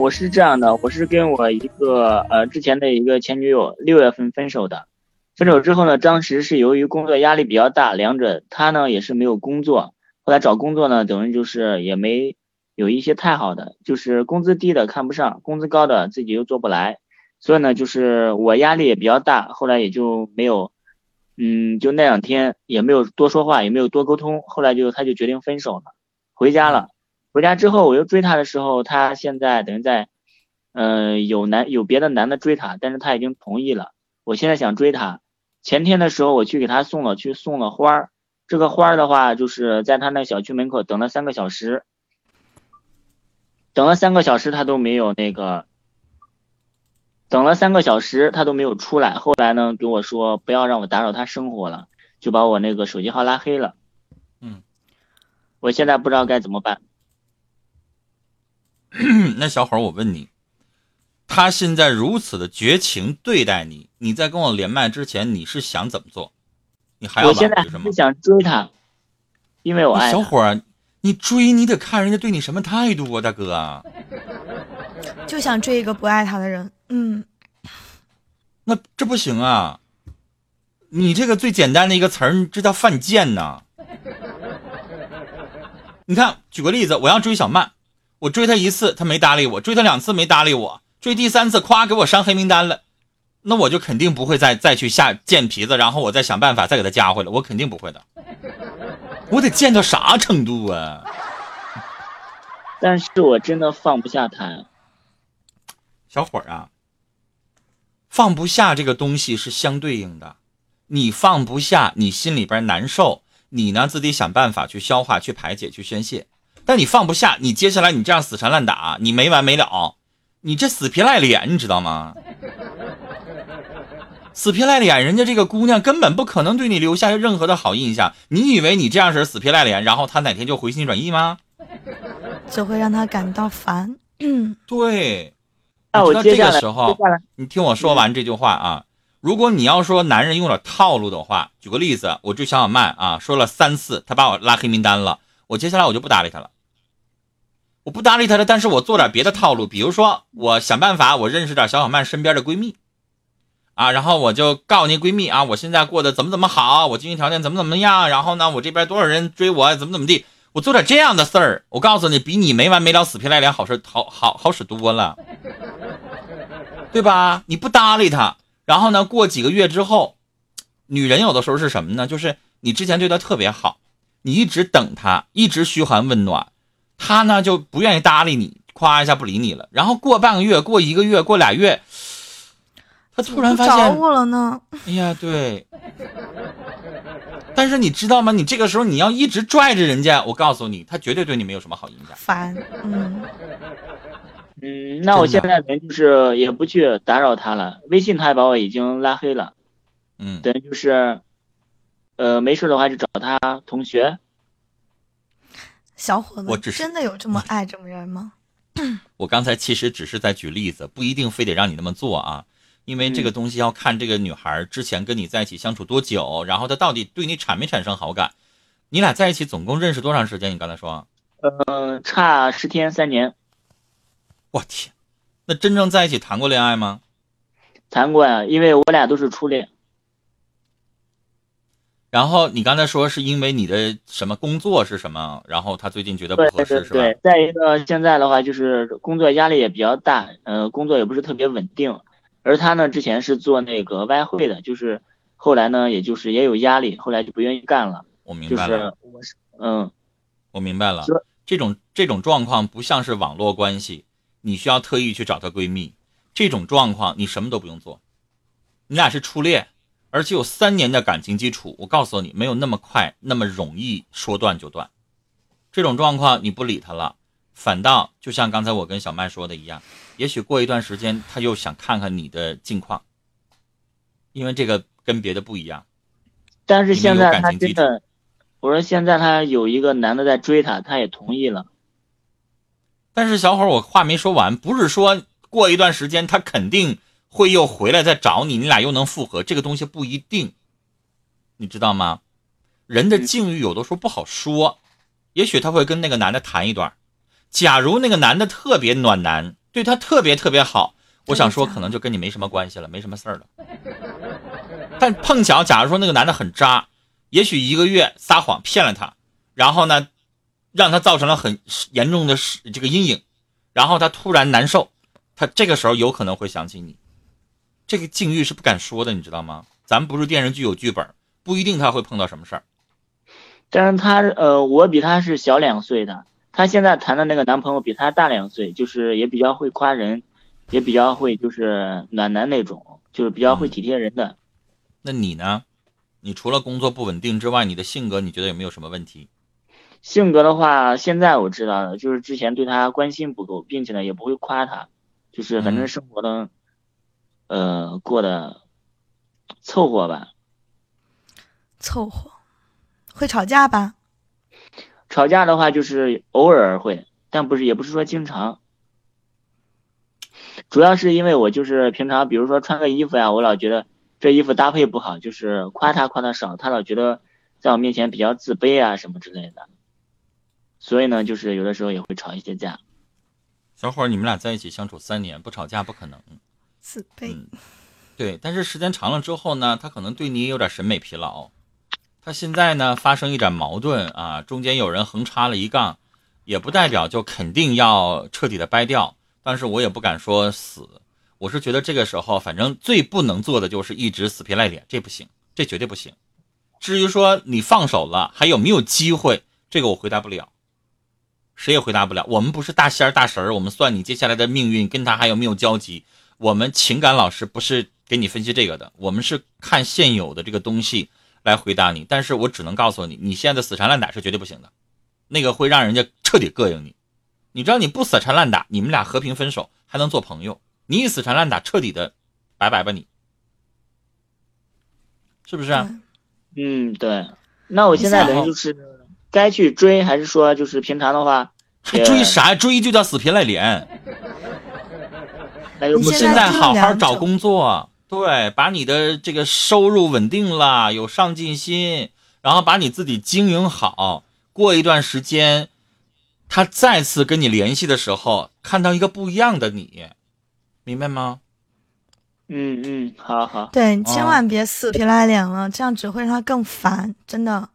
我是这样的，我是跟我一个呃之前的一个前女友六月份分手的。分手之后呢，当时是由于工作压力比较大，两者他呢也是没有工作，后来找工作呢，等于就是也没有一些太好的，就是工资低的看不上，工资高的自己又做不来，所以呢，就是我压力也比较大，后来也就没有，嗯，就那两天也没有多说话，也没有多沟通，后来就他就决定分手了，回家了。回家之后我又追她的时候，她现在等于在，嗯，有男有别的男的追她，但是她已经同意了，我现在想追她。前天的时候，我去给她送了，去送了花儿。这个花儿的话，就是在她那小区门口等了三个小时，等了三个小时她都没有那个，等了三个小时他都没有出来。后来呢，给我说不要让我打扰他生活了，就把我那个手机号拉黑了。嗯，我现在不知道该怎么办。那小伙儿，我问你。他现在如此的绝情对待你，你在跟我连麦之前，你是想怎么做？你还要我现在是想追他，因为我爱小伙儿，你追你得看人家对你什么态度啊，大哥。就想追一个不爱他的人，嗯。那这不行啊！你这个最简单的一个词儿，这叫犯贱呐。你看，举个例子，我要追小曼，我追他一次，他没搭理我；追他两次，没搭理我。追第三次，夸给我删黑名单了，那我就肯定不会再再去下贱皮子，然后我再想办法再给他加回来，我肯定不会的。我得贱到啥程度啊？但是我真的放不下他，小伙儿啊，放不下这个东西是相对应的，你放不下，你心里边难受，你呢自己想办法去消化、去排解、去宣泄。但你放不下，你接下来你这样死缠烂打，你没完没了。你这死皮赖脸，你知道吗？死皮赖脸，人家这个姑娘根本不可能对你留下任何的好印象。你以为你这样式死皮赖脸，然后她哪天就回心转意吗？只会让她感到烦。对，那我这个时候，你听我说完这句话啊。如果你要说男人用了套路的话，举个例子，我追小小曼啊，说了三次，他把我拉黑名单了，我接下来我就不搭理他了。我不搭理他了，但是我做点别的套路，比如说我想办法，我认识点小小曼身边的闺蜜，啊，然后我就告诉那闺蜜啊，我现在过得怎么怎么好，我经济条件怎么怎么样，然后呢，我这边多少人追我，怎么怎么地，我做点这样的事儿，我告诉你，比你没完没了死皮赖脸好事好好好使多了，对吧？你不搭理他，然后呢，过几个月之后，女人有的时候是什么呢？就是你之前对她特别好，你一直等他，一直嘘寒问暖。他呢就不愿意搭理你，夸一下不理你了。然后过半个月，过一个月，过俩月，他突然发现找我了呢。哎呀，对。但是你知道吗？你这个时候你要一直拽着人家，我告诉你，他绝对对你没有什么好影响。烦，嗯。嗯，那我现在等于就是也不去打扰他了。微信他也把我已经拉黑了。嗯。等于就是，呃，没事的话就找他同学。小伙子，我只真的有这么爱这么人吗？我刚才其实只是在举例子，不一定非得让你那么做啊，因为这个东西要看这个女孩之前跟你在一起相处多久，然后她到底对你产没产生好感。你俩在一起总共认识多长时间？你刚才说？呃，差十天三年。我天，那真正在一起谈过恋爱吗？谈过呀，因为我俩都是初恋。然后你刚才说是因为你的什么工作是什么？然后他最近觉得不合适是吧？对，再一个现在的话就是工作压力也比较大，呃，工作也不是特别稳定。而他呢，之前是做那个外汇的，就是后来呢，也就是也有压力，后来就不愿意干了。我明白了，我是嗯，我明白了。这种这种状况不像是网络关系，你需要特意去找她闺蜜。这种状况你什么都不用做，你俩是初恋。而且有三年的感情基础，我告诉你，没有那么快那么容易说断就断。这种状况你不理他了，反倒就像刚才我跟小麦说的一样，也许过一段时间他又想看看你的近况，因为这个跟别的不一样。但是现在他真的，我说现在他有一个男的在追他，他也同意了。但是小伙，我话没说完，不是说过一段时间他肯定。会又回来再找你，你俩又能复合，这个东西不一定，你知道吗？人的境遇有的时候不好说，也许他会跟那个男的谈一段。假如那个男的特别暖男，对他特别特别好。我想说，可能就跟你没什么关系了，没什么事儿了。但碰巧，假如说那个男的很渣，也许一个月撒谎骗了他，然后呢，让他造成了很严重的这个阴影，然后他突然难受，他这个时候有可能会想起你。这个境遇是不敢说的，你知道吗？咱们不是电视剧有剧本，不一定他会碰到什么事儿。但是他呃，我比他是小两岁的，他现在谈的那个男朋友比他大两岁，就是也比较会夸人。也比较会，就是暖男那种，就是比较会体贴人的。那你呢？你除了工作不稳定之外，你的性格你觉得有没有什么问题？性格的话，现在我知道了，就是之前对他关心不够，并且呢也不会夸他，就是反正生活的，呃，过得凑合吧。凑合，会吵架吧？吵架的话就是偶尔会，但不是也不是说经常。主要是因为我就是平常，比如说穿个衣服呀，我老觉得这衣服搭配不好，就是夸他夸的少，他老觉得在我面前比较自卑啊什么之类的，所以呢，就是有的时候也会吵一些架。小伙儿，你们俩在一起相处三年，不吵架不可能。自卑。对，但是时间长了之后呢，他可能对你也有点审美疲劳。他现在呢发生一点矛盾啊，中间有人横插了一杠，也不代表就肯定要彻底的掰掉。但是我也不敢说死，我是觉得这个时候，反正最不能做的就是一直死皮赖脸，这不行，这绝对不行。至于说你放手了，还有没有机会，这个我回答不了，谁也回答不了。我们不是大仙儿大神儿，我们算你接下来的命运跟他还有没有交集。我们情感老师不是给你分析这个的，我们是看现有的这个东西来回答你。但是我只能告诉你，你现在的死缠烂打是绝对不行的，那个会让人家彻底膈应你。你知道你不死缠烂打，你们俩和平分手还能做朋友。你一死缠烂打，彻底的拜拜吧你，是不是啊？嗯，对。那我现在等于就是该去追，还是说就是平常的话？还追啥？追就叫死皮赖脸。你现在好好找工作，对，把你的这个收入稳定了，有上进心，然后把你自己经营好，过一段时间。他再次跟你联系的时候，看到一个不一样的你，明白吗？嗯嗯，好好。对，你千万别死皮赖脸了，这样只会让他更烦。真的，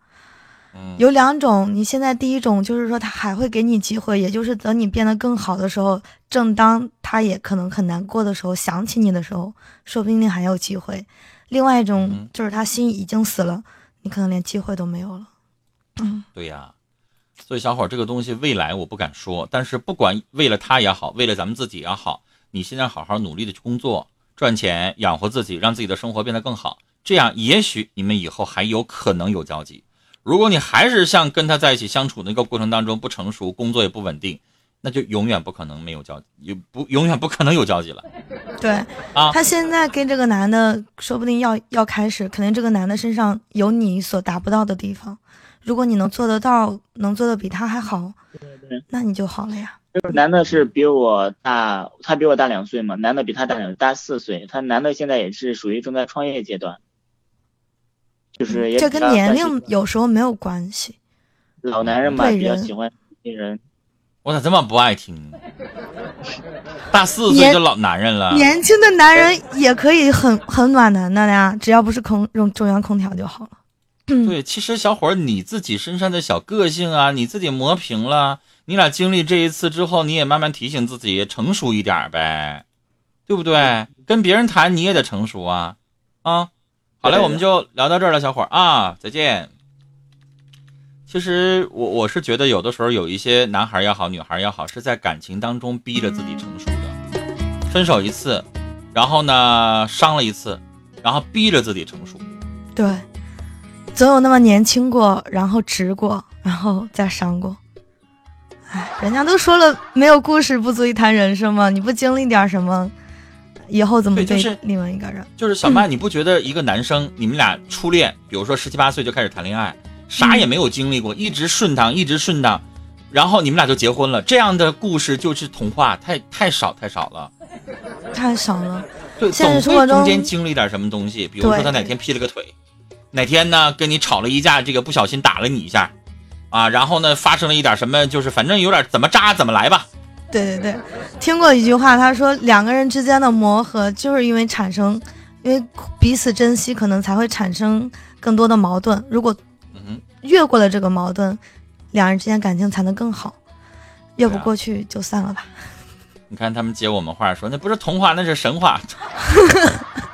嗯，有两种。你现在第一种就是说他还会给你机会，也就是等你变得更好的时候，正当他也可能很难过的时候，想起你的时候，说不定你还有机会。另外一种就是他心已经死了，你可能连机会都没有了。嗯，对呀。所以，小伙，这个东西未来我不敢说，但是不管为了他也好，为了咱们自己也好，你现在好好努力的去工作，赚钱养活自己，让自己的生活变得更好，这样也许你们以后还有可能有交集。如果你还是像跟他在一起相处那个过程当中不成熟，工作也不稳定，那就永远不可能没有交，也不永远不可能有交集了。对啊，他现在跟这个男的，说不定要要开始，肯定这个男的身上有你所达不到的地方。如果你能做得到，能做的比他还好，那你就好了呀。这个男的是比我大，他比我大两岁嘛，男的比他大两大四岁。他男的现在也是属于正在创业阶段，就是这跟年龄有时候没有关系。老男人嘛，比较喜欢新人。我咋这么不爱听？大四岁就老男人了。年轻的男人也可以很很暖男的呀，只要不是空用中央空调就好了。对，其实小伙儿你自己身上的小个性啊，你自己磨平了。你俩经历这一次之后，你也慢慢提醒自己成熟一点呗，对不对？跟别人谈你也得成熟啊，啊，好嘞，我们就聊到这儿了，小伙儿啊，再见。其实我我是觉得有的时候有一些男孩也好，女孩也好，是在感情当中逼着自己成熟的，分手一次，然后呢伤了一次，然后逼着自己成熟。对。总有那么年轻过，然后直过，然后再伤过。哎，人家都说了，没有故事不足以谈人生嘛？你不经历点什么，以后怎么对另外一个人？就是小曼，你不觉得一个男生，你们俩初恋，比如说十七八岁就开始谈恋爱，啥也没有经历过，一直顺当，一直顺当，然后你们俩就结婚了，这样的故事就是童话，太太少太少了，太少了。对，总会中间经历点什么东西，比如说他哪天劈了个腿。哪天呢？跟你吵了一架，这个不小心打了你一下，啊，然后呢，发生了一点什么，就是反正有点怎么扎怎么来吧，对对对，听过一句话，他说两个人之间的磨合，就是因为产生，因为彼此珍惜，可能才会产生更多的矛盾。如果越过了这个矛盾，两人之间感情才能更好。越不过去就散了吧。你看他们接我们话说，那不是童话，那是神话。